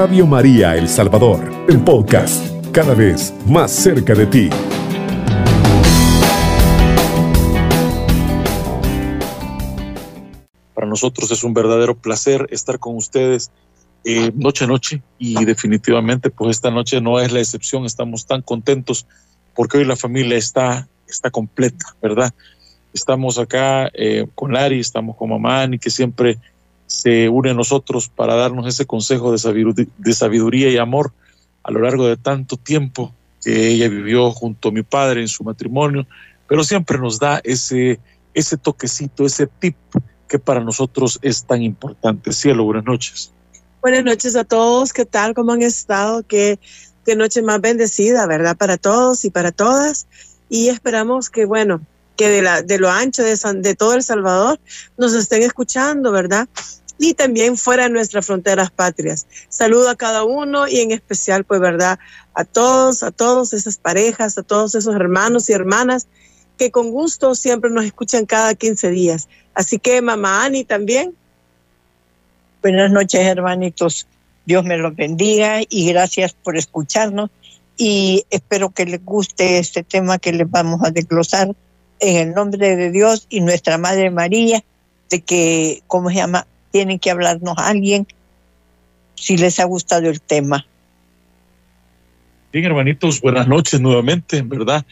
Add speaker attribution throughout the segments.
Speaker 1: Radio María El Salvador, el podcast, cada vez más cerca de ti.
Speaker 2: Para nosotros es un verdadero placer estar con ustedes eh, noche a noche y definitivamente pues esta noche no es la excepción, estamos tan contentos porque hoy la familia está, está completa, ¿verdad? Estamos acá eh, con Lari, estamos con mamá, y que siempre se une a nosotros para darnos ese consejo de sabiduría, y amor a lo largo de tanto tiempo que ella vivió junto a mi padre en su matrimonio, pero siempre nos da ese, ese toquecito, ese tip que para nosotros es tan importante. Cielo, buenas noches.
Speaker 3: Buenas noches a todos, ¿qué tal? ¿Cómo han estado? Qué, qué noche más bendecida, ¿verdad? Para todos y para todas. Y esperamos que, bueno, que de, la, de lo ancho de, de todo El Salvador nos estén escuchando, ¿verdad? Y también fuera de nuestras fronteras patrias. Saludo a cada uno y en especial, pues, ¿verdad? A todos, a todas esas parejas, a todos esos hermanos y hermanas que con gusto siempre nos escuchan cada 15 días. Así que, mamá Ani también,
Speaker 4: Buenas noches, hermanitos. Dios me los bendiga y gracias por escucharnos. Y espero que les guste este tema que les vamos a desglosar en el nombre de Dios y nuestra Madre María, de que, ¿cómo se llama? Tienen que hablarnos a alguien si les ha gustado el tema.
Speaker 2: Bien, hermanitos, buenas noches nuevamente, ¿verdad?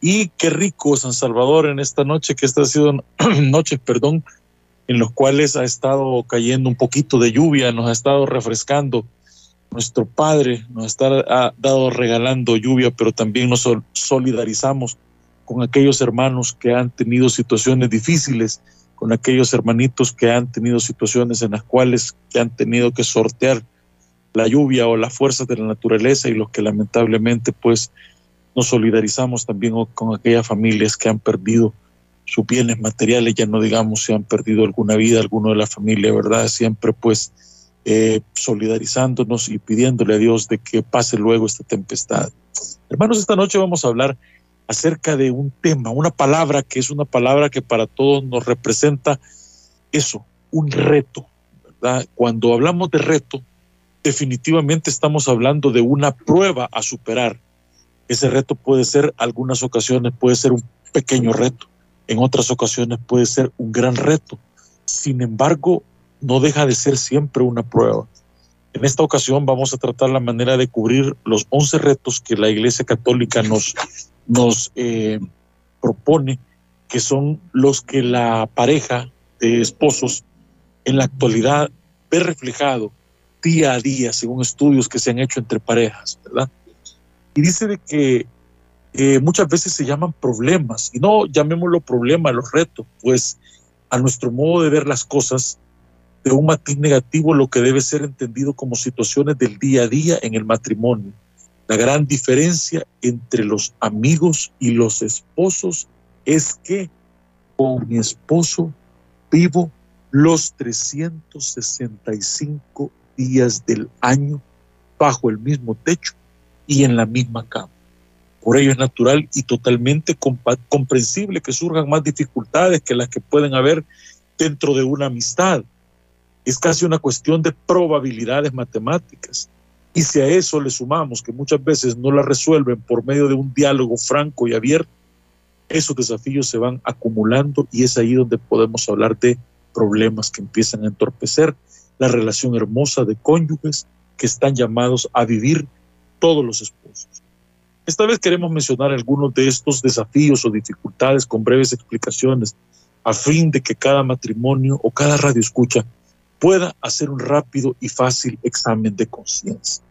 Speaker 2: Y qué rico San Salvador en esta noche, que esta ha sido noche, perdón, en los cuales ha estado cayendo un poquito de lluvia, nos ha estado refrescando. Nuestro Padre nos ha dado regalando lluvia, pero también nos solidarizamos con aquellos hermanos que han tenido situaciones difíciles, con aquellos hermanitos que han tenido situaciones en las cuales que han tenido que sortear la lluvia o las fuerzas de la naturaleza y los que lamentablemente pues nos solidarizamos también con aquellas familias que han perdido sus bienes materiales, ya no digamos si han perdido alguna vida, alguno de la familia, ¿verdad? Siempre pues eh, solidarizándonos y pidiéndole a Dios de que pase luego esta tempestad. Hermanos, esta noche vamos a hablar acerca de un tema, una palabra que es una palabra que para todos nos representa eso, un reto, ¿verdad? Cuando hablamos de reto, definitivamente estamos hablando de una prueba a superar. Ese reto puede ser, algunas ocasiones puede ser un pequeño reto, en otras ocasiones puede ser un gran reto. Sin embargo, no deja de ser siempre una prueba. En esta ocasión vamos a tratar la manera de cubrir los 11 retos que la Iglesia Católica nos, nos eh, propone, que son los que la pareja de esposos en la actualidad ve reflejado día a día, según estudios que se han hecho entre parejas, ¿verdad? Y dice de que eh, muchas veces se llaman problemas, y no llamémoslo problema, los retos, pues a nuestro modo de ver las cosas, de un matiz negativo, lo que debe ser entendido como situaciones del día a día en el matrimonio. La gran diferencia entre los amigos y los esposos es que con mi esposo vivo los 365 días del año bajo el mismo techo y en la misma cama. Por ello es natural y totalmente comprensible que surjan más dificultades que las que pueden haber dentro de una amistad. Es casi una cuestión de probabilidades matemáticas. Y si a eso le sumamos que muchas veces no la resuelven por medio de un diálogo franco y abierto, esos desafíos se van acumulando y es ahí donde podemos hablar de problemas que empiezan a entorpecer la relación hermosa de cónyuges que están llamados a vivir todos los esposos. Esta vez queremos mencionar algunos de estos desafíos o dificultades con breves explicaciones a fin de que cada matrimonio o cada radio escucha pueda hacer un rápido y fácil examen de conciencia.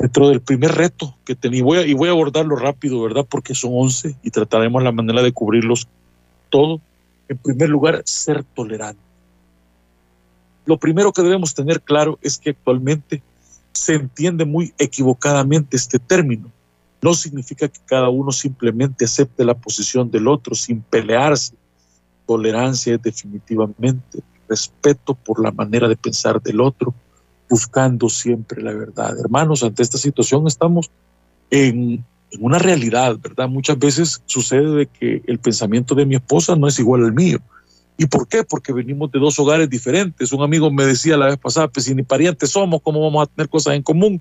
Speaker 2: Dentro del primer reto que tenía, y voy a abordarlo rápido, ¿verdad? Porque son 11 y trataremos la manera de cubrirlos todo. En primer lugar, ser tolerante. Lo primero que debemos tener claro es que actualmente se entiende muy equivocadamente este término no significa que cada uno simplemente acepte la posición del otro sin pelearse. Tolerancia es definitivamente respeto por la manera de pensar del otro, buscando siempre la verdad. Hermanos, ante esta situación estamos en, en una realidad, ¿verdad? Muchas veces sucede de que el pensamiento de mi esposa no es igual al mío ¿Y por qué? Porque venimos de dos hogares diferentes. Un amigo me decía la vez pasada, pues si ni parientes somos, ¿cómo vamos a tener cosas en común?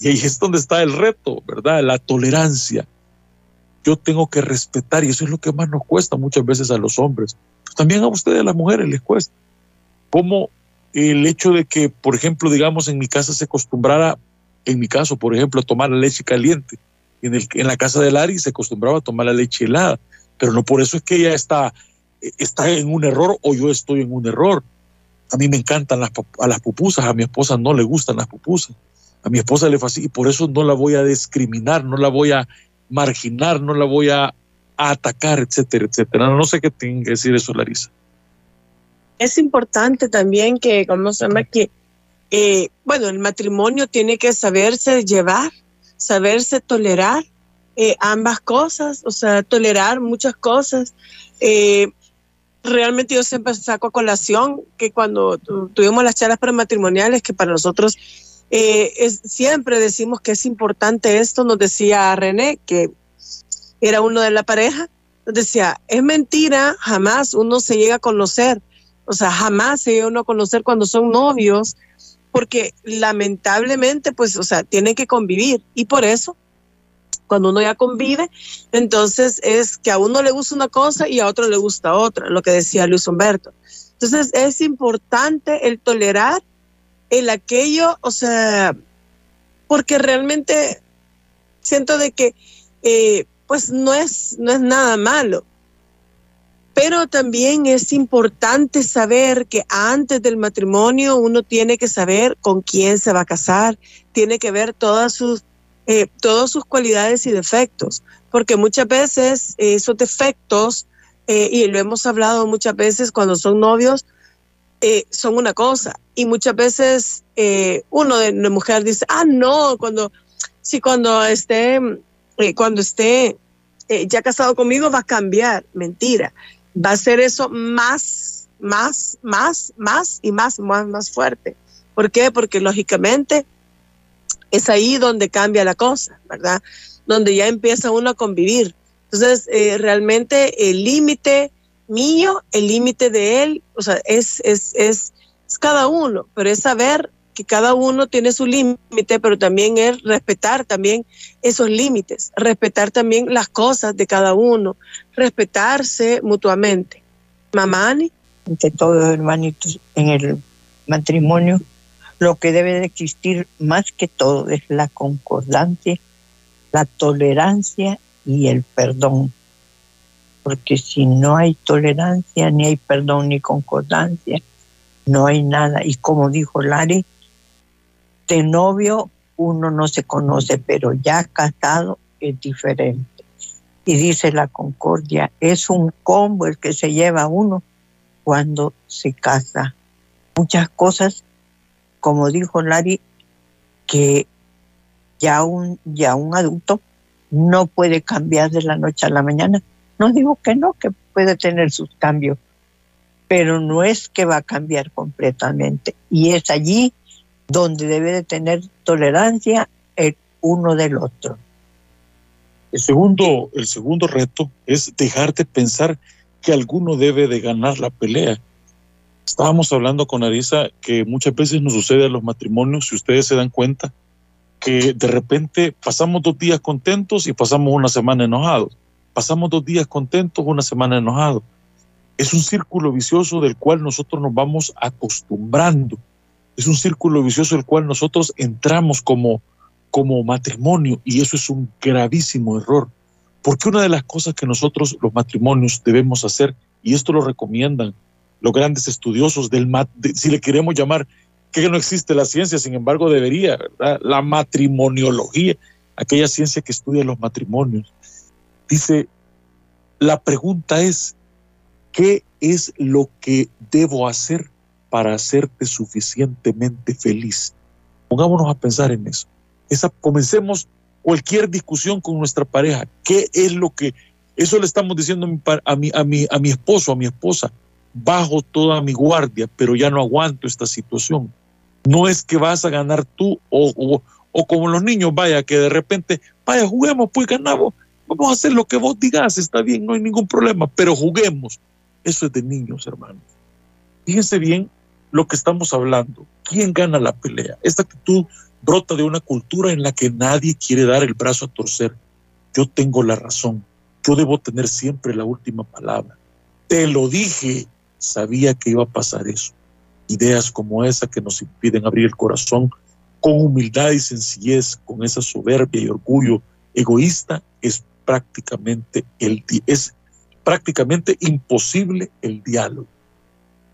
Speaker 2: Y ahí es donde está el reto, ¿verdad? La tolerancia. Yo tengo que respetar y eso es lo que más nos cuesta muchas veces a los hombres. también a ustedes, a las mujeres, les cuesta. Como el hecho de que, por ejemplo, digamos, en mi casa se acostumbrara, en mi caso, por ejemplo, a tomar la leche caliente. En, el, la casa de Lari se acostumbraba a tomar la leche helada, pero no por eso es que ella está, está en un error o yo estoy en un error. A mí me encantan las, a las pupusas, a mi esposa no le gustan las pupusas a mi esposa le fascina y por eso no la voy a discriminar, no la voy a marginar, no la voy a, atacar, etcétera, etcétera. No, sé qué tiene que decir eso, Larisa.
Speaker 3: Es importante también que, como se llama, que, eh, bueno, el matrimonio tiene que saberse llevar, saberse tolerar eh, ambas cosas, o sea, tolerar muchas cosas. Eh, realmente yo siempre saco a colación que cuando tuvimos las charlas prematrimoniales, que para nosotros eh, siempre decimos que es importante esto, nos decía René, que era uno de la pareja, nos decía, es mentira, jamás uno se llega a conocer, o sea, jamás se llega uno a conocer cuando son novios, porque lamentablemente, pues, o sea, tienen que convivir y por eso, cuando uno ya convive, entonces es que a uno le gusta una cosa y a otro le gusta otra, lo que decía Luis Humberto. Entonces es importante el tolerar el aquello, o sea, porque realmente siento de que eh, pues no es, no es nada malo. Pero también es importante saber que antes del matrimonio uno tiene que saber con quién se va a casar, tiene que ver todas sus, eh, todas sus cualidades y defectos, porque muchas veces esos defectos, eh, y lo hemos hablado muchas veces cuando son novios, eh, son una cosa. Y muchas veces eh, uno de la mujer dice, ah, no, cuando, sí, cuando esté, eh, cuando esté ya casado conmigo va a cambiar. Mentira. Va a ser eso más, más, más, más y más, más, más fuerte. ¿Por qué? Porque lógicamente es ahí donde cambia la cosa, ¿verdad? Donde ya empieza uno a convivir. Entonces, realmente el límite mío, el límite de él, o sea, es, es, es, cada uno, pero es saber que cada uno tiene su límite, pero también es respetar también esos límites, respetar también las cosas de cada uno, respetarse mutuamente. Mamani.
Speaker 4: Ante todo, hermanitos, en el matrimonio, lo que debe de existir más que todo es la concordancia, la tolerancia y el perdón porque si no hay tolerancia, ni hay perdón ni concordancia, no hay nada. Y como dijo Lari, de novio uno no se conoce, pero ya casado es diferente. Y dice la concordia, es un combo el que se lleva uno cuando se casa. Muchas cosas, como dijo Lari, que ya un, ya un adulto no puede cambiar de la noche a la mañana no digo que no, que puede tener sus cambios, pero no es que va a cambiar completamente. Y es allí donde debe de tener tolerancia el uno del otro.
Speaker 2: El segundo, el segundo reto es dejarte pensar que alguno debe de ganar la pelea. Estábamos hablando con Arisa que muchas veces nos sucede a los matrimonios, si ustedes se dan cuenta, que de repente pasamos dos días contentos y pasamos una semana enojados pasamos dos días contentos, una semana enojados. Es un círculo vicioso del cual nosotros nos vamos acostumbrando. Es un círculo vicioso del cual nosotros entramos como, como matrimonio y eso es un gravísimo error. Porque una de las cosas que nosotros los matrimonios debemos hacer, y esto lo recomiendan los grandes estudiosos del si le queremos llamar, que no existe la ciencia, sin embargo debería. La matrimoniología, aquella ciencia que estudia los matrimonios, Dice, la pregunta es, ¿qué es lo que debo hacer para hacerte suficientemente feliz? Pongámonos a pensar en eso. Esa, comencemos cualquier discusión con nuestra pareja. ¿Qué es lo que... Eso le estamos diciendo a mi, a mi, a mi esposo, a mi esposa. Bajo toda mi guardia, pero ya no aguanto esta situación. No es que vas a ganar tú o, o, o como los niños, vaya, que de repente, vaya, juguemos, pues ganamos vamos a hacer lo que vos digas, está bien, no hay ningún problema, pero juguemos. eso es de niños, hermanos. Fíjense bien lo que estamos hablando. ¿Quién gana la pelea? Esta actitud brota de una cultura en la que nadie quiere dar el brazo a torcer. Yo tengo la razón. Yo debo tener siempre la última palabra. Te lo dije. Sabía que iba a pasar eso. Ideas como esa que nos impiden abrir el corazón con humildad y sencillez, con esa soberbia y orgullo egoísta, es prácticamente, es prácticamente imposible el diálogo.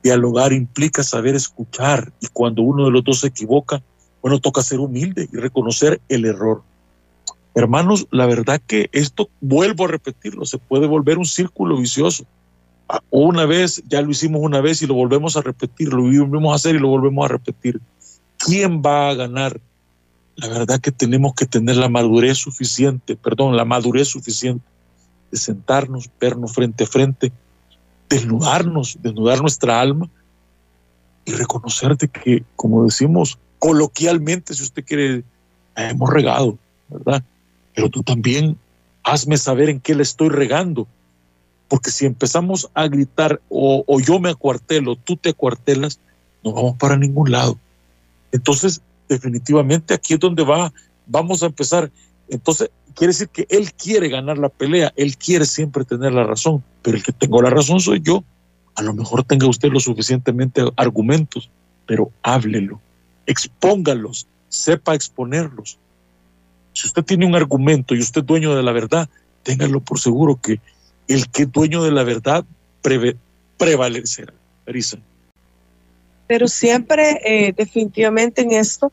Speaker 2: Dialogar implica saber escuchar y cuando uno de los dos se equivoca, bueno, toca ser humilde y reconocer el error. Hermanos, la verdad que esto, vuelvo a repetirlo, se puede volver un círculo vicioso. Ah, una vez, ya lo hicimos una vez y lo volvemos a repetir, lo volvemos a hacer y lo volvemos a repetir. ¿Quién va a ganar? La verdad que tenemos que tener la madurez suficiente, perdón, la madurez suficiente de sentarnos, vernos frente a frente, desnudarnos, desnudar nuestra alma y reconocerte que, como decimos coloquialmente, si usted quiere, hemos regado, ¿verdad? Pero tú también hazme saber en qué le estoy regando. Porque si empezamos a gritar o, o yo me acuartelo, tú te acuartelas, no vamos para ningún lado. Entonces, definitivamente aquí es donde va, vamos a empezar. Entonces, quiere decir que él quiere ganar la pelea, él quiere siempre tener la razón, pero el que tengo la razón soy yo. A lo mejor tenga usted lo suficientemente argumentos, pero háblelo, expóngalos, sepa exponerlos. Si usted tiene un argumento y usted es dueño de la verdad, téngalo por seguro que el que es dueño de la verdad prevalecerá. Marisa
Speaker 3: pero siempre eh, definitivamente en esto,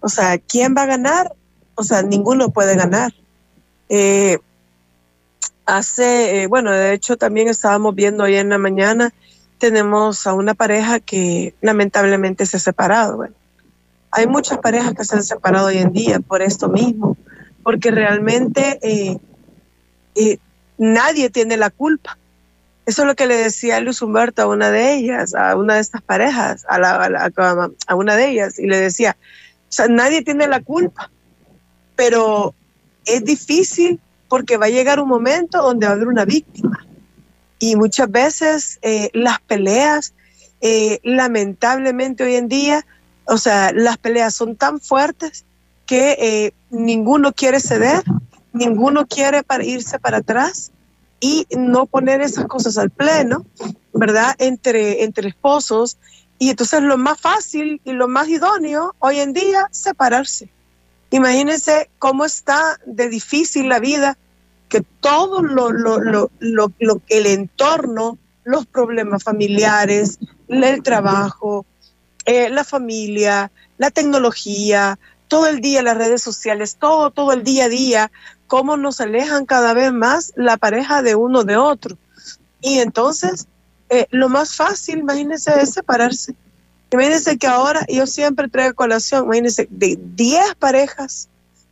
Speaker 3: o sea, ¿quién va a ganar? O sea, ninguno puede ganar. Eh, hace, eh, bueno, de hecho también estábamos viendo hoy en la mañana, tenemos a una pareja que lamentablemente se ha separado. Hay muchas parejas que se han separado hoy en día por esto mismo, porque realmente nadie tiene la culpa. Eso es lo que le decía Luis Humberto a una de ellas, a una de estas parejas, a, a, una de ellas, y le decía, o sea, nadie tiene la culpa, pero es difícil porque va a llegar un momento donde va a haber una víctima. Y muchas veces eh, las peleas, eh, lamentablemente hoy en día, o sea, las peleas son tan fuertes que eh, ninguno quiere ceder, ninguno quiere irse para atrás y no poner esas cosas al pleno, ¿verdad? Entre, entre esposos. Y entonces lo más fácil y lo más idóneo hoy en día, separarse. Imagínense cómo está de difícil la vida, que todo lo, lo, lo, lo, el entorno, los problemas familiares, el trabajo, eh, la familia, la tecnología, todo el día las redes sociales, todo, todo el día a día, cómo nos alejan cada vez más la pareja de uno de otro. Y entonces, eh, lo más fácil, imagínense, es separarse. Imagínense que ahora yo siempre traigo colación, imagínense, de 10 parejas,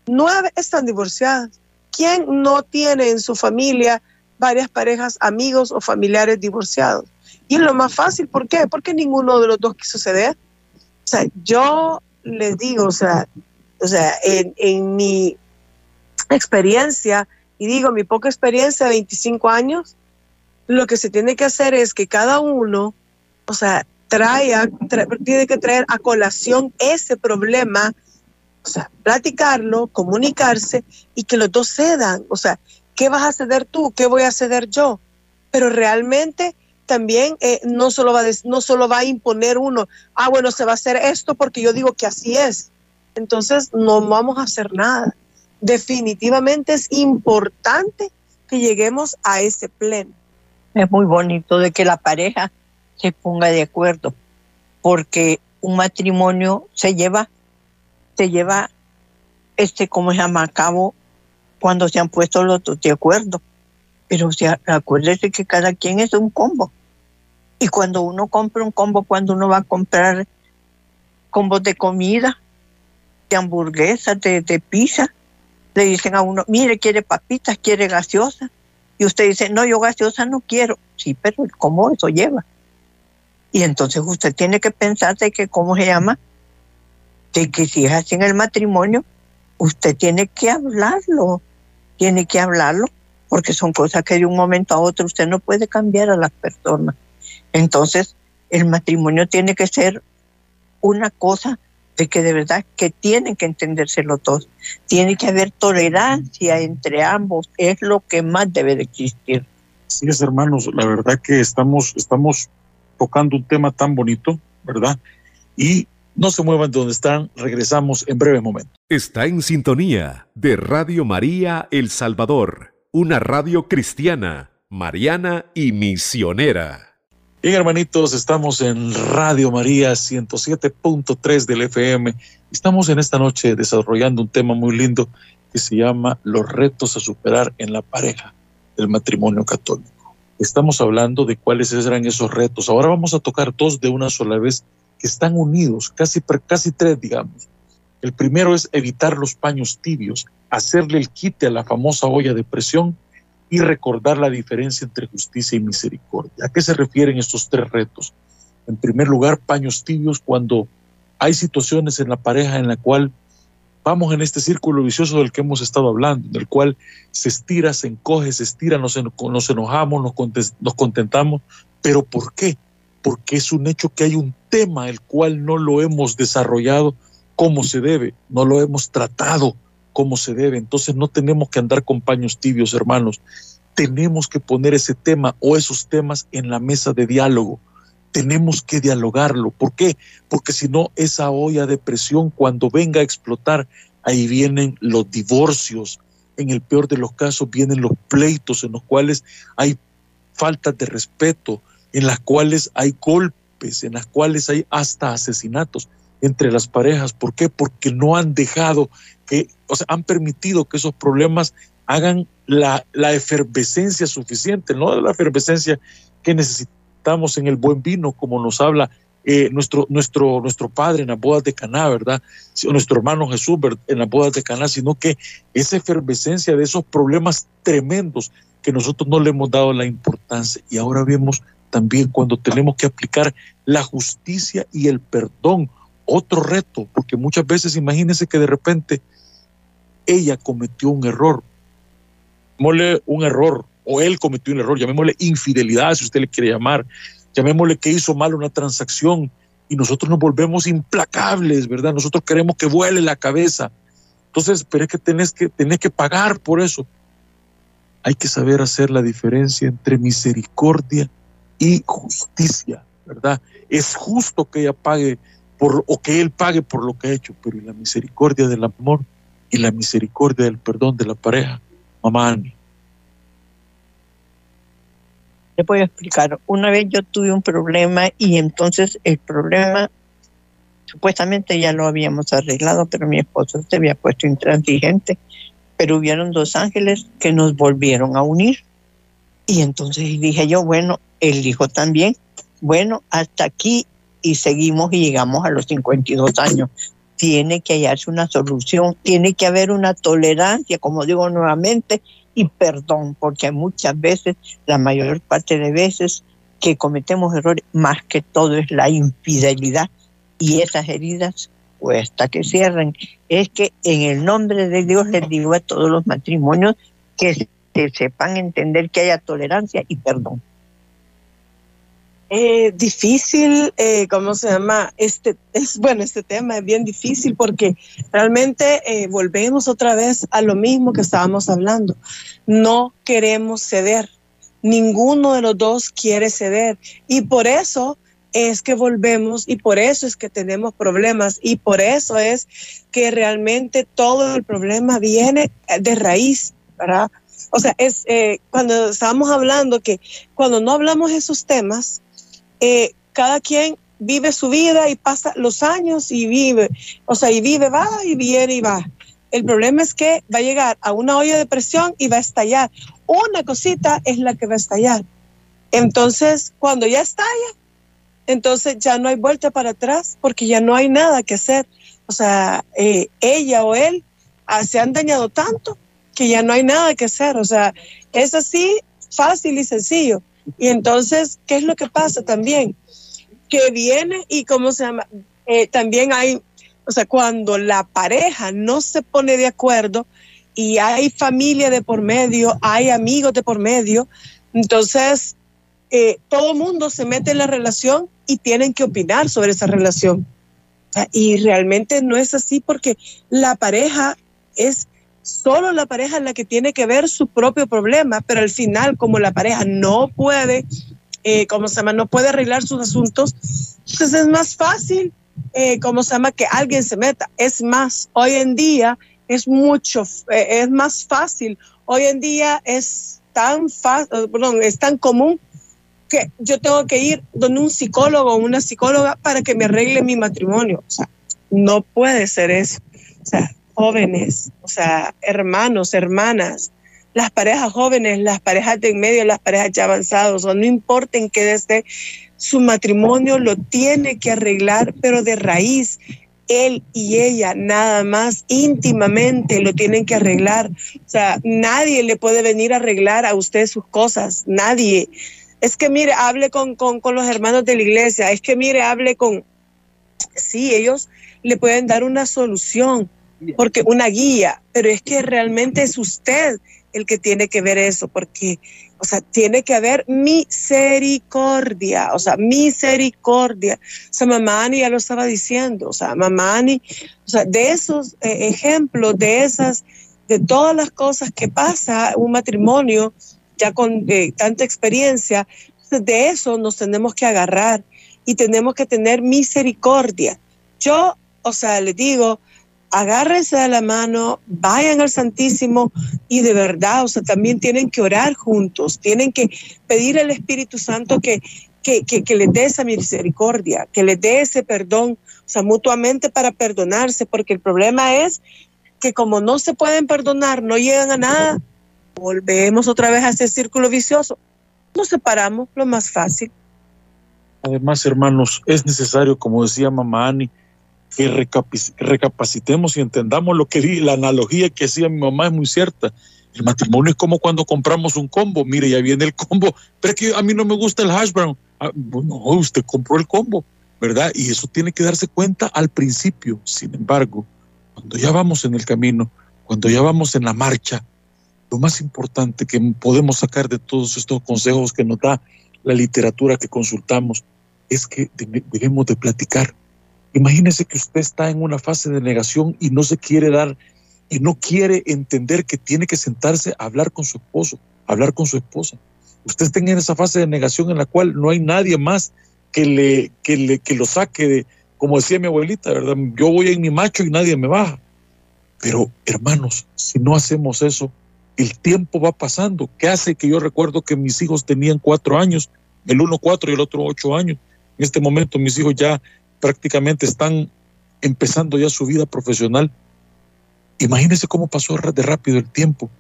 Speaker 3: 9 están divorciadas. ¿Quién no tiene en su familia varias parejas, amigos o familiares divorciados? Y es lo más fácil, ¿por qué? Porque ninguno de los dos quiso ceder. O sea, yo les digo, o sea, o sea, en, en mi experiencia, y digo mi poca experiencia, 25 años, lo que se tiene que hacer es que cada uno, o sea, traiga, tiene que traer a colación ese problema, o sea, platicarlo, comunicarse y que los dos cedan, o sea, ¿qué vas a ceder tú? ¿Qué voy a ceder yo? Pero realmente también eh, no, solo va no solo va a imponer uno, ah, bueno, se va a hacer esto porque yo digo que así es. Entonces no vamos a hacer nada definitivamente es importante que lleguemos a ese pleno.
Speaker 4: Es muy bonito de que la pareja se ponga de acuerdo, porque un matrimonio se lleva, se lleva, este, como se llama, a cabo cuando se han puesto los dos de acuerdo. Pero o sea, acuérdese que cada quien es un combo. Y cuando uno compra un combo, cuando uno va a comprar combos de comida, de hamburguesas, de, de pizza, le dicen a uno, mire, quiere papitas, quiere gaseosa. Y usted dice, no, yo gaseosa no quiero. Sí, pero ¿cómo eso lleva? Y entonces usted tiene que pensar de que, ¿cómo se llama? De que si es así en el matrimonio, usted tiene que hablarlo, tiene que hablarlo, porque son cosas que de un momento a otro usted no puede cambiar a las personas. Entonces, el matrimonio tiene que ser una cosa de que de verdad que tienen que entendérselo todos. Tiene que haber tolerancia entre ambos, es lo que más debe de existir.
Speaker 2: Sí, hermanos, la verdad que estamos, estamos tocando un tema tan bonito, ¿verdad? Y no se muevan de donde están, regresamos en breve momento.
Speaker 1: Está en sintonía de Radio María El Salvador, una radio cristiana, mariana y misionera.
Speaker 2: Bien, hermanitos, estamos en Radio María 107.3 del FM. Estamos en esta noche desarrollando un tema muy lindo que se llama Los retos a superar en la pareja del matrimonio católico. Estamos hablando de cuáles eran esos retos. Ahora vamos a tocar dos de una sola vez que están unidos, casi, casi tres, digamos. El primero es evitar los paños tibios, hacerle el quite a la famosa olla de presión y recordar la diferencia entre justicia y misericordia. ¿A qué se refieren estos tres retos? En primer lugar, paños tibios cuando hay situaciones en la pareja en la cual vamos en este círculo vicioso del que hemos estado hablando, en el cual se estira, se encoge, se estira, nos, nos enojamos, nos contentamos. ¿Pero por qué? Porque es un hecho que hay un tema el cual no lo hemos desarrollado como se debe, no lo hemos tratado como se debe. Entonces no tenemos que andar con paños tibios, hermanos. Tenemos que poner ese tema o esos temas en la mesa de diálogo. Tenemos que dialogarlo. ¿Por qué? Porque si no, esa olla de presión, cuando venga a explotar, ahí vienen los divorcios. En el peor de los casos vienen los pleitos en los cuales hay falta de respeto, en las cuales hay golpes, en las cuales hay hasta asesinatos entre las parejas. ¿Por qué? Porque no han dejado que, o sea, han permitido que esos problemas hagan la, la efervescencia suficiente, no la efervescencia que necesitamos en el buen vino, como nos habla eh, nuestro, nuestro, nuestro padre en las bodas de Caná, ¿verdad? Nuestro hermano Jesús en las bodas de Caná, sino que esa efervescencia de esos problemas tremendos que nosotros no le hemos dado la importancia. Y ahora vemos también cuando tenemos que aplicar la justicia y el perdón otro reto, porque muchas veces imagínense que de repente ella cometió un error, llamémosle un error, o él cometió un error, llamémosle infidelidad, si usted le quiere llamar, llamémosle que hizo mal una transacción y nosotros nos volvemos implacables, ¿verdad? Nosotros queremos que vuele la cabeza. Entonces, pero es que tenés que, tenés que pagar por eso. Hay que saber hacer la diferencia entre misericordia y justicia, ¿verdad? Es justo que ella pague o que Él pague por lo que ha hecho, pero la misericordia del amor y la misericordia del perdón de la pareja, mamá Ani.
Speaker 4: Le voy a explicar. Una vez yo tuve un problema y entonces el problema supuestamente ya lo habíamos arreglado, pero mi esposo se había puesto intransigente. Pero hubieron dos ángeles que nos volvieron a unir. Y entonces dije yo, bueno, él dijo también, bueno, hasta aquí y seguimos y llegamos a los 52 años. Tiene que hallarse una solución, tiene que haber una tolerancia, como digo nuevamente, y perdón, porque muchas veces, la mayor parte de veces que cometemos errores, más que todo es la infidelidad y esas heridas hasta que cierren. Es que en el nombre de Dios les digo a todos los matrimonios que sepan entender que haya tolerancia y perdón.
Speaker 3: Eh, difícil, eh, ¿cómo se llama? Este, es, bueno, este tema es bien difícil porque realmente eh, volvemos otra vez a lo mismo que estábamos hablando. No queremos ceder. Ninguno de los dos quiere ceder. Y por eso es que volvemos y por eso es que tenemos problemas y por eso es que realmente todo el problema viene de raíz, ¿verdad? O sea, es cuando estábamos hablando que cuando no hablamos esos temas, eh, cada quien vive su vida y pasa los años y vive, o sea, y vive, va y viene y va. El problema es que va a llegar a una olla de presión y va a estallar. Una cosita es la que va a estallar. Entonces, cuando ya estalla, entonces ya no hay vuelta para atrás porque ya no hay nada que hacer. O sea, eh, ella o él ah, se han dañado tanto que ya no hay nada que hacer. O sea, es así fácil y sencillo. Y entonces, ¿qué es lo que pasa también? Que viene y cómo se llama, eh, también hay, o sea, cuando la pareja no se pone de acuerdo y hay familia de por medio, hay amigos de por medio, entonces eh, todo mundo se mete en la relación y tienen que opinar sobre esa relación. Y realmente no es así porque la pareja es solo la pareja la que tiene que ver su propio problema, pero al final como la pareja no puede, eh, como se llama, no puede arreglar sus asuntos, entonces es más fácil, eh, como se llama, que alguien se meta. Es más, hoy en día es mucho, eh, es más fácil. Hoy en día es tan fácil, perdón, es tan común que yo tengo que ir donde un psicólogo o una psicóloga para que me arregle mi matrimonio. O sea, no puede ser eso. O sea, jóvenes, o sea, hermanos, hermanas, las parejas jóvenes, las parejas de en medio, las parejas ya avanzadas, o no importa en qué desde su matrimonio lo tiene que arreglar, pero de raíz, él y ella nada más íntimamente lo tienen que arreglar. O sea, nadie le puede venir a arreglar a usted sus cosas, nadie es que mire, hable con, los hermanos de la iglesia, es que mire, hable con... Sí, ellos le pueden dar una solución, porque una guía, pero es que realmente es usted el que tiene que ver eso, porque, o sea, tiene que haber misericordia, o sea, misericordia. O sea, Mamani ya lo estaba diciendo, o sea, Mamani, o sea, de esos eh, ejemplos, de esas, de todas las cosas que pasa un matrimonio, ya con eh, tanta experiencia, de eso nos tenemos que agarrar y tenemos que tener misericordia. Yo, o sea, les digo, agárrense de la mano, vayan al Santísimo y de verdad, o sea, también tienen que orar juntos, tienen que pedir al Espíritu Santo que, que, que, les dé esa misericordia, que les dé ese perdón, o sea, mutuamente para perdonarse, porque el problema es que como no se pueden perdonar, no llegan a nada, volvemos otra vez a ese círculo vicioso. Nos separamos, lo más fácil.
Speaker 2: Además, hermanos, es necesario, como decía mamá Ani, que recapacitemos y entendamos lo que la analogía que hacía mi mamá es muy cierta. El matrimonio es como cuando compramos un combo. Mire, ya viene el combo, pero es que a mí no me gusta el hash brown. Ah, usted compró el combo, ¿verdad? Y eso tiene que darse cuenta al principio. Sin embargo, cuando ya vamos en el camino, cuando ya vamos en la marcha, lo más importante que podemos sacar de todos estos consejos que nos da la literatura que consultamos es que debemos de platicar. Imagínese que usted está en una fase de negación y no se quiere dar y no quiere entender que tiene que sentarse a hablar con su esposo, hablar con su esposa. Usted está en esa fase de negación en la cual no hay nadie más que le que le que lo saque de como decía mi abuelita, ¿verdad? Yo voy en mi macho y nadie me baja. Pero hermanos, si no hacemos eso, el tiempo va pasando. ¿Qué hace que yo recuerdo que mis hijos tenían cuatro años, el uno cuatro y el otro ocho años? En este momento mis hijos ya prácticamente están empezando ya su vida profesional. Imagínense cómo pasó de rápido el tiempo.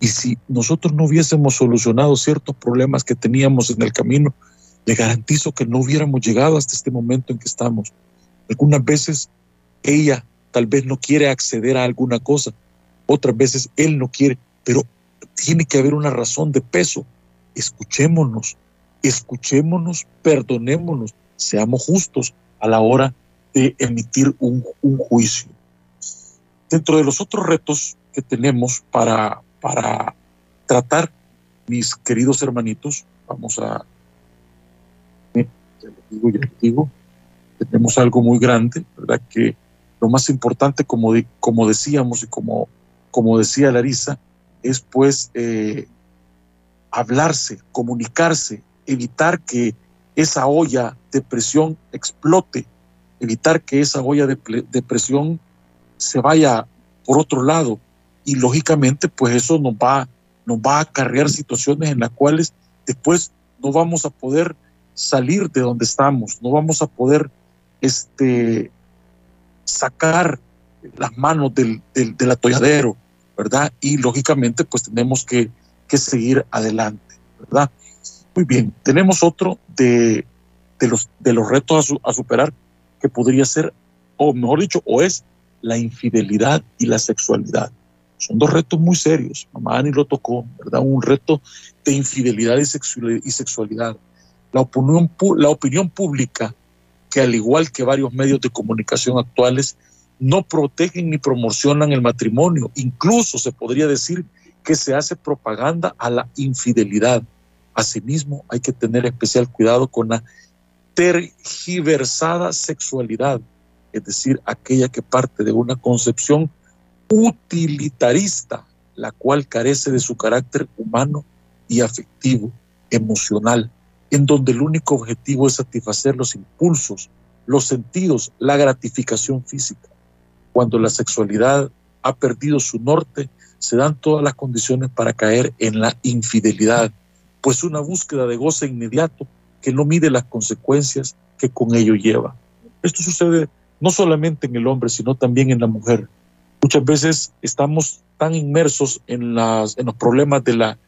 Speaker 2: Y si nosotros no hubiésemos solucionado ciertos problemas que teníamos en el camino, le garantizo que no hubiéramos llegado hasta este momento en que estamos. Algunas veces ella tal vez no quiere acceder a alguna cosa, otras veces él no quiere, pero tiene que haber una razón de peso. Escuchémonos, escuchémonos, perdonémonos, seamos justos a la hora de emitir un, juicio. Dentro de los otros retos que tenemos para, para tratar, mis queridos hermanitos, vamos a, ya digo, ya digo, tenemos algo muy grande, ¿verdad? Que lo más importante, como, como decíamos y como, como decía Larisa, es pues eh, hablarse, comunicarse, evitar que esa olla de presión explote, evitar que esa olla de, presión se vaya por otro lado. Y lógicamente, pues eso nos va, va a acarrear situaciones en las cuales después no vamos a poder salir de donde estamos, no vamos a poder este, sacar las manos del, del, del atolladero, ¿verdad? Y lógicamente pues tenemos que, que seguir adelante, ¿verdad? Muy bien, tenemos otro de, los, de los retos a, superar que podría ser, o mejor dicho, o es la infidelidad y la sexualidad. Son dos retos muy serios. Mamá Ani lo tocó, ¿verdad? Un reto de infidelidad y, sexualidad. La opinión pública, que al igual que varios medios de comunicación actuales, no protegen ni promocionan el matrimonio. Incluso se podría decir que se hace propaganda a la infidelidad. Asimismo, hay que tener especial cuidado con la tergiversada sexualidad, es decir, aquella que parte de una concepción utilitarista, la cual carece de su carácter humano y afectivo, emocional, en donde el único objetivo es satisfacer los impulsos, los sentidos, la gratificación física. Cuando la sexualidad ha perdido su norte, se dan todas las condiciones para caer en la infidelidad, pues una búsqueda de goce inmediato que no mide las consecuencias que con ello lleva. Esto sucede no solamente en el hombre, sino también en la mujer. Muchas veces estamos tan inmersos en, los problemas de la,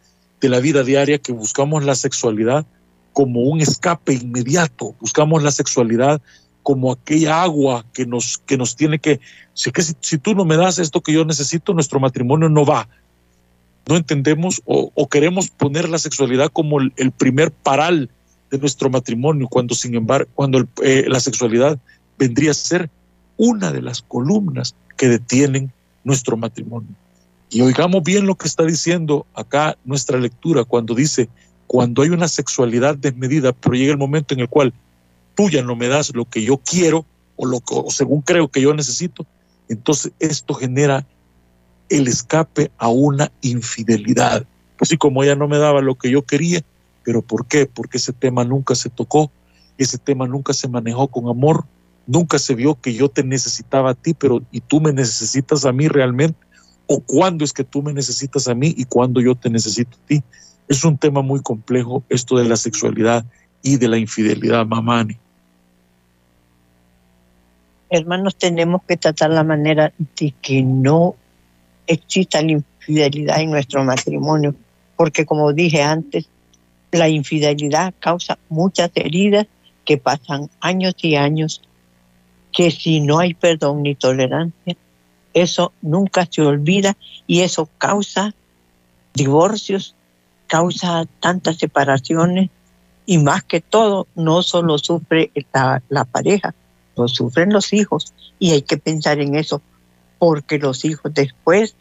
Speaker 2: de la vida diaria que buscamos la sexualidad como un escape inmediato, buscamos la sexualidad como aquella agua que nos, que nos tiene que si, tú no me das esto que yo necesito, nuestro matrimonio no va. No entendemos o, queremos poner la sexualidad como el, primer paral de nuestro matrimonio, cuando sin embargo, cuando eh, la sexualidad vendría a ser una de las columnas que detienen nuestro matrimonio. Y oigamos bien lo que está diciendo acá nuestra lectura cuando dice, cuando hay una sexualidad desmedida, pero llega el momento en el cual tú ya no me das lo que yo quiero o lo que según creo que yo necesito, entonces esto genera el escape a una infidelidad. Así como ella no me daba lo que yo quería, pero ¿por qué? Porque ese tema nunca se tocó, ese tema nunca se manejó con amor, nunca se vio que yo te necesitaba a ti, pero y tú me necesitas a mí realmente, o cuándo es que tú me necesitas a mí y cuándo yo te necesito a ti. Es un tema muy complejo esto de la sexualidad y de la infidelidad, mamani.
Speaker 4: Hermanos, tenemos que tratar la manera de que no exista la infidelidad en nuestro matrimonio, porque como dije antes, la infidelidad causa muchas heridas que pasan años y años, que si no hay perdón ni tolerancia, eso nunca se olvida y eso causa divorcios, causa tantas separaciones y más que todo no solo sufre la, pareja, lo sufren los hijos y hay que pensar en eso porque los hijos después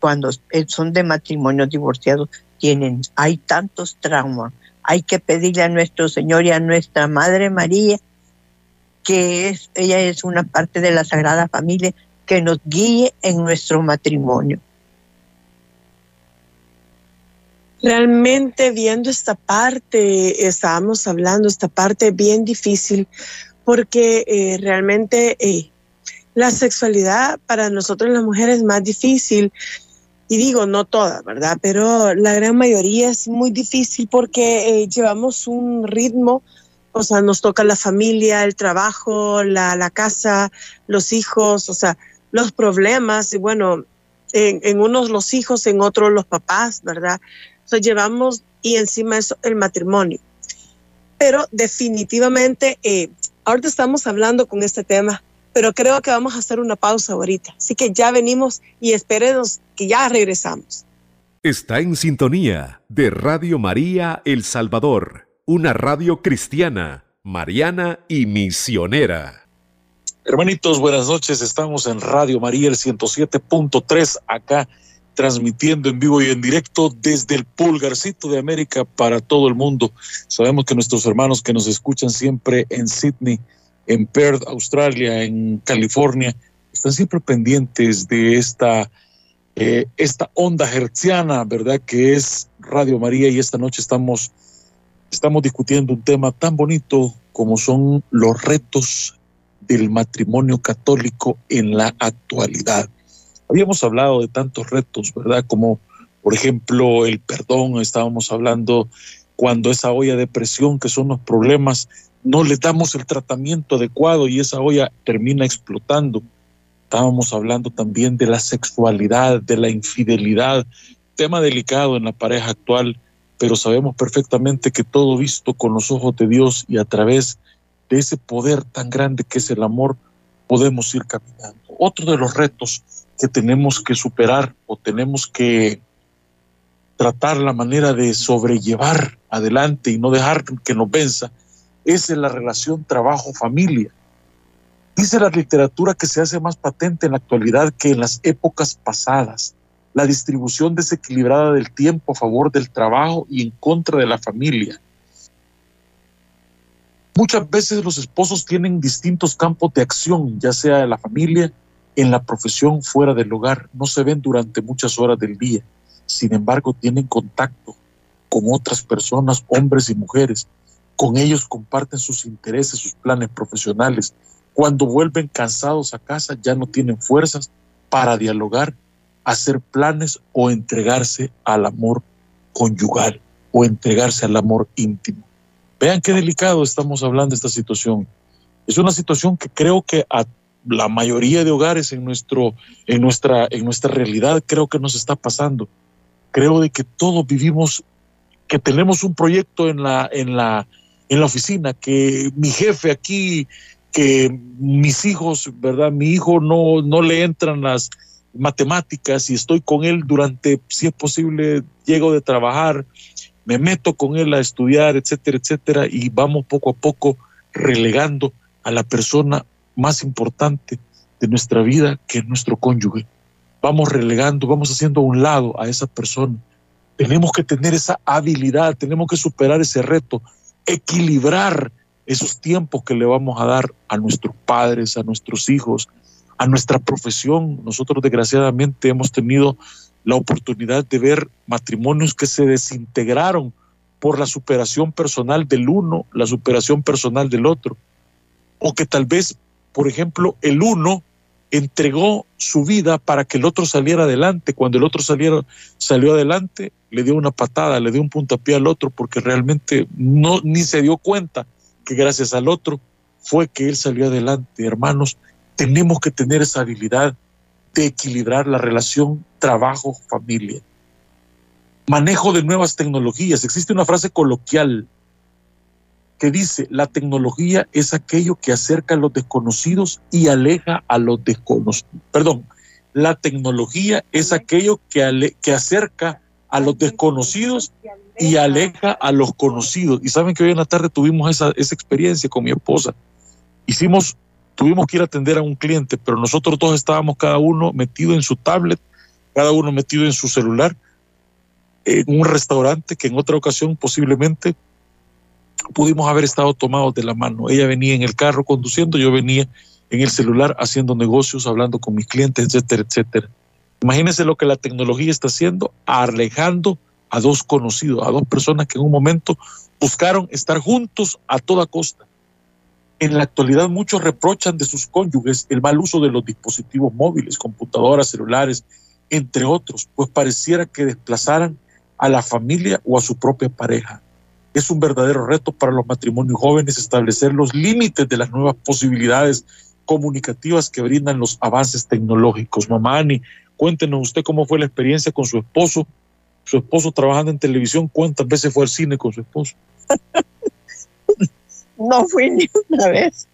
Speaker 4: cuando son de matrimonios divorciados tienen hay tantos traumas hay que pedirle a nuestro Señor y a nuestra Madre María que es ella es una parte de la Sagrada Familia que nos guíe en nuestro matrimonio.
Speaker 3: Realmente viendo esta parte, estábamos hablando, esta parte bien difícil, porque eh, realmente eh, la sexualidad para nosotros las mujeres es más difícil. Y digo, no toda, ¿verdad? Pero la gran mayoría es muy difícil porque eh, llevamos un ritmo, o sea, nos toca la familia, el trabajo, la, la casa, los hijos, o sea, los problemas, y bueno, en, unos los hijos, en otros los papás, ¿verdad? llevamos y encima eso el matrimonio. Pero definitivamente, eh, ahorita estamos hablando con este tema, pero creo que vamos a hacer una pausa ahorita. Así que ya venimos y esperemos que ya regresamos.
Speaker 1: Está en sintonía de Radio María El Salvador, una radio cristiana, mariana y misionera.
Speaker 2: Hermanitos, buenas noches. Estamos en Radio María el 107.3 acá transmitiendo en vivo y en directo desde el pulgarcito de América para todo el mundo. Sabemos que nuestros hermanos que nos escuchan siempre en Sydney, en Perth, Australia, en California, están siempre pendientes de esta, eh, esta onda hertziana, ¿verdad? Que es Radio María y esta noche estamos, estamos discutiendo un tema tan bonito como son los retos del matrimonio católico en la actualidad. Habíamos hablado de tantos retos, ¿verdad? Como, por ejemplo, el perdón, estábamos hablando cuando esa olla de presión, que son los problemas, no le damos el tratamiento adecuado y esa olla termina explotando. Estábamos hablando también de la sexualidad, de la infidelidad, tema delicado en la pareja actual, pero sabemos perfectamente que todo visto con los ojos de Dios y a través de ese poder tan grande que es el amor, podemos ir caminando. Otro de los retos que tenemos que superar o tenemos que tratar la manera de sobrellevar adelante y no dejar que nos venza, es la relación trabajo-familia. Dice la literatura que se hace más patente en la actualidad que en las épocas pasadas. la distribución desequilibrada del tiempo a favor del trabajo y en contra de la familia. Muchas veces los esposos tienen distintos campos de acción, ya sea en la familia, en la profesión, fuera del hogar. No se ven durante muchas horas del día. Sin embargo, tienen contacto con otras personas, hombres y mujeres. Con ellos comparten sus intereses, sus planes profesionales. Cuando vuelven cansados a casa, ya no tienen fuerzas para dialogar hacer planes o entregarse al amor conyugal o entregarse al amor íntimo. Vean qué delicado estamos hablando de esta situación. Es una situación que creo que a la mayoría de hogares en, nuestro, en, nuestra, en nuestra realidad creo que nos está pasando. Creo de que todos vivimos, que tenemos un proyecto en la, en la, en la oficina, que mi jefe aquí, que mis hijos, ¿verdad? Mi hijo no, no le entran las, matemáticas y estoy con él durante, si es posible, llego de trabajar, me meto con él a estudiar, etcétera, etcétera, y vamos poco a poco relegando a la persona más importante de nuestra vida, que es nuestro cónyuge. Vamos relegando, vamos haciendo a un lado a esa persona. Tenemos que tener esa habilidad, tenemos que superar ese reto, equilibrar esos tiempos que le vamos a dar a nuestros padres, a nuestros hijos, a nuestra profesión. Nosotros desgraciadamente hemos tenido la oportunidad de ver matrimonios que se desintegraron por la superación personal del uno, la superación personal del otro. O que tal vez, por ejemplo, el uno entregó su vida para que el otro saliera adelante. Cuando el otro saliera, salió adelante, le dio una patada, le dio un puntapié al otro porque realmente no, ni se dio cuenta que gracias al otro fue que él salió adelante. Hermanos, tenemos que tener esa habilidad de equilibrar la relación trabajo-familia. Manejo de nuevas tecnologías. Existe una frase coloquial que dice, la tecnología es aquello que acerca a los desconocidos y aleja a los desconocidos. Perdón, la tecnología es aquello que, que acerca a los desconocidos y aleja a los conocidos. Y saben que hoy en la tarde tuvimos esa, esa experiencia con mi esposa. Hicimos tuvimos que ir a atender a un cliente, pero nosotros dos estábamos cada uno metido en su tablet, cada uno metido en su celular, en un restaurante que en otra ocasión posiblemente pudimos haber estado tomados de la mano. Ella venía en el carro conduciendo, yo venía en el celular haciendo negocios, hablando con mis clientes, etcétera, etcétera. Imagínense lo que la tecnología está haciendo, alejando a dos conocidos, a dos personas que en un momento buscaron estar juntos a toda costa. En la actualidad muchos reprochan de sus cónyuges el mal uso de los dispositivos móviles, computadoras, celulares, entre otros, pues pareciera que desplazaran a la familia o a su propia pareja. Es un verdadero reto para los matrimonios jóvenes establecer los límites de las nuevas posibilidades comunicativas que brindan los avances tecnológicos. Mamá Ani, cuéntenos usted cómo fue la experiencia con su esposo, su esposo trabajando en televisión, cuántas veces fue al cine con su esposo.
Speaker 4: no fui ni una vez.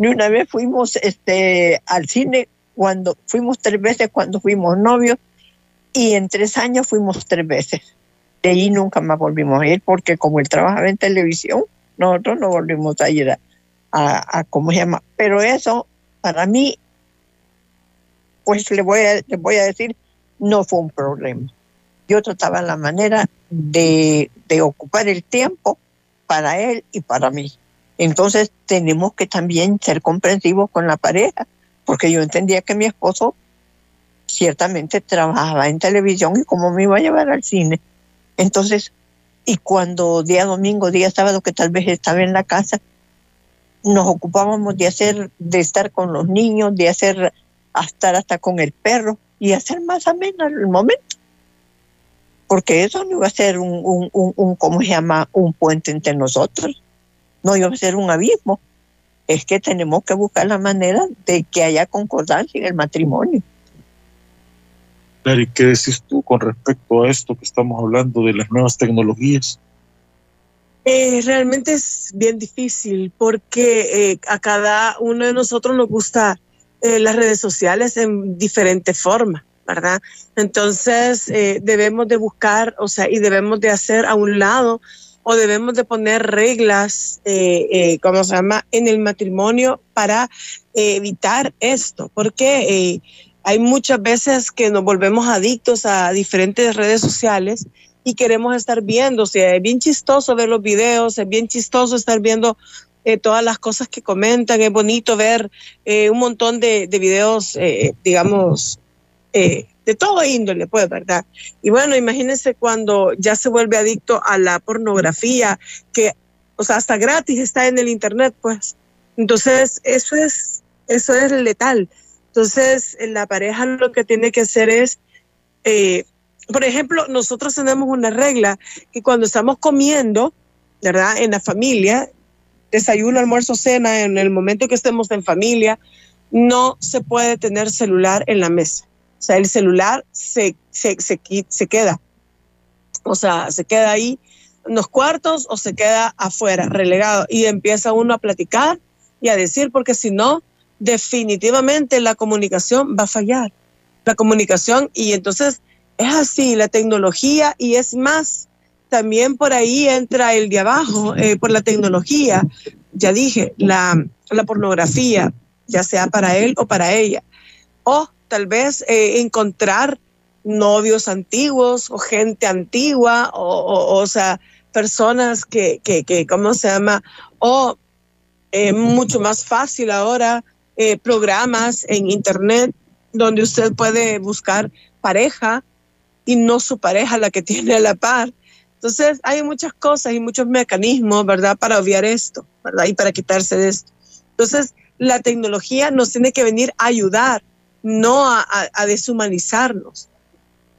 Speaker 4: Ni una vez fuimos este, al cine cuando fuimos tres veces cuando fuimos novios y en tres años fuimos tres veces. De ahí nunca más volvimos a ir porque como él trabajaba en televisión, nosotros no volvimos a ir a, a, ¿cómo se llama? Pero eso para mí, pues le voy, a, le voy a decir, no fue un problema. Yo trataba la manera de, de ocupar el tiempo para él y para mí. Entonces tenemos que también ser comprensivos con la pareja, porque yo entendía que mi esposo ciertamente trabajaba en televisión y cómo me iba a llevar al cine. Entonces, y cuando día domingo, día sábado, que tal vez estaba en la casa, nos ocupábamos de hacer, de estar con los niños, de hacer, estar hasta con el perro y hacer más ameno el momento. Porque eso no iba a ser un, un, un, un ¿cómo se llama? Un puente entre nosotros no iba a ser un abismo. Es que tenemos que buscar la manera de que haya concordancia en el matrimonio.
Speaker 2: ¿y qué decís tú con respecto a esto que estamos hablando de las nuevas tecnologías?
Speaker 3: Eh, realmente es bien difícil porque eh, a cada uno de nosotros nos gusta eh, las redes sociales en diferente forma, ¿verdad? Entonces debemos de buscar, o sea, y debemos de hacer a un lado o debemos de poner reglas, eh, eh, ¿cómo se llama?, en el matrimonio para eh, evitar esto, porque hay muchas veces que nos volvemos adictos a diferentes redes sociales y queremos estar viendo. O sea, es bien chistoso ver los videos, es bien chistoso estar viendo eh, todas las cosas que comentan, es bonito ver eh, un montón de, de videos, eh, digamos, de todo índole, pues, ¿verdad? Y bueno, imagínense cuando ya se vuelve adicto a la pornografía, que, o sea, hasta gratis está en el Internet, pues. Entonces, eso es, eso es letal. Entonces, la pareja lo que tiene que hacer es por ejemplo, nosotros tenemos una regla que cuando estamos comiendo, ¿verdad? En la familia, desayuno, almuerzo, cena, en el momento que estemos en familia, no se puede tener celular en la mesa. O sea, el celular se, se, se, queda. O sea, se queda ahí en los cuartos o se queda afuera, relegado. Y empieza uno a platicar y a decir, porque si no, definitivamente la comunicación va a fallar. La comunicación, y entonces es así, la tecnología y es más, también por ahí entra el de abajo, eh, por la tecnología, ya dije, la, pornografía, ya sea para él o para ella. O tal vez eh, encontrar novios antiguos o gente antigua, o, o, sea, personas que, que, que, ¿cómo se llama? O eh, mucho más fácil ahora, programas en Internet donde usted puede buscar pareja y no su pareja la que tiene a la par. Entonces hay muchas cosas y muchos mecanismos, ¿verdad?, para obviar esto, ¿verdad? Y para quitarse de esto. Entonces, la tecnología nos tiene que venir a ayudar, no a, deshumanizarnos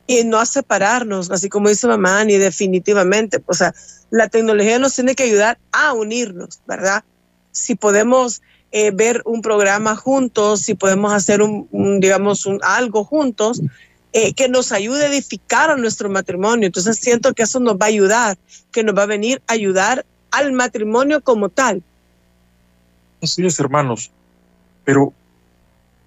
Speaker 3: y no a separarnos, así como dice mamá, ni definitivamente. O sea, la tecnología nos tiene que ayudar a unirnos, ¿verdad? Si podemos eh, ver un programa juntos, si podemos hacer un, digamos, un, algo juntos, eh, que nos ayude a edificar a nuestro matrimonio. Entonces siento que eso nos va a ayudar, que nos va a venir a ayudar al matrimonio como tal.
Speaker 2: Así es, hermanos. Pero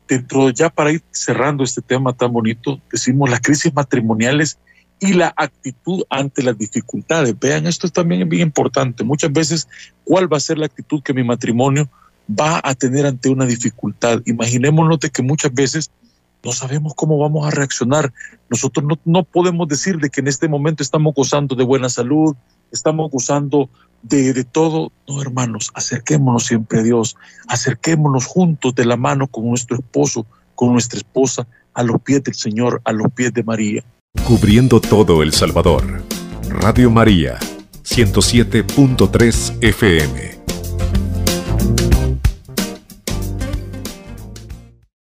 Speaker 2: dentro ya para ir cerrando este tema tan bonito, decimos las crisis matrimoniales y la actitud ante las dificultades. Vean, esto también es bien importante. Muchas veces, ¿cuál va a ser la actitud que mi matrimonio va a tener ante una dificultad? Imaginémonos de que muchas veces no sabemos cómo vamos a reaccionar. Nosotros no, no, podemos decir de que en este momento estamos gozando de buena salud, estamos gozando de, de, todo. No, hermanos, acerquémonos siempre a Dios, acerquémonos juntos de la mano con nuestro esposo, con nuestra esposa, a los pies del Señor, a los pies de María.
Speaker 1: Cubriendo todo El Salvador. Radio María, 107.3 FM.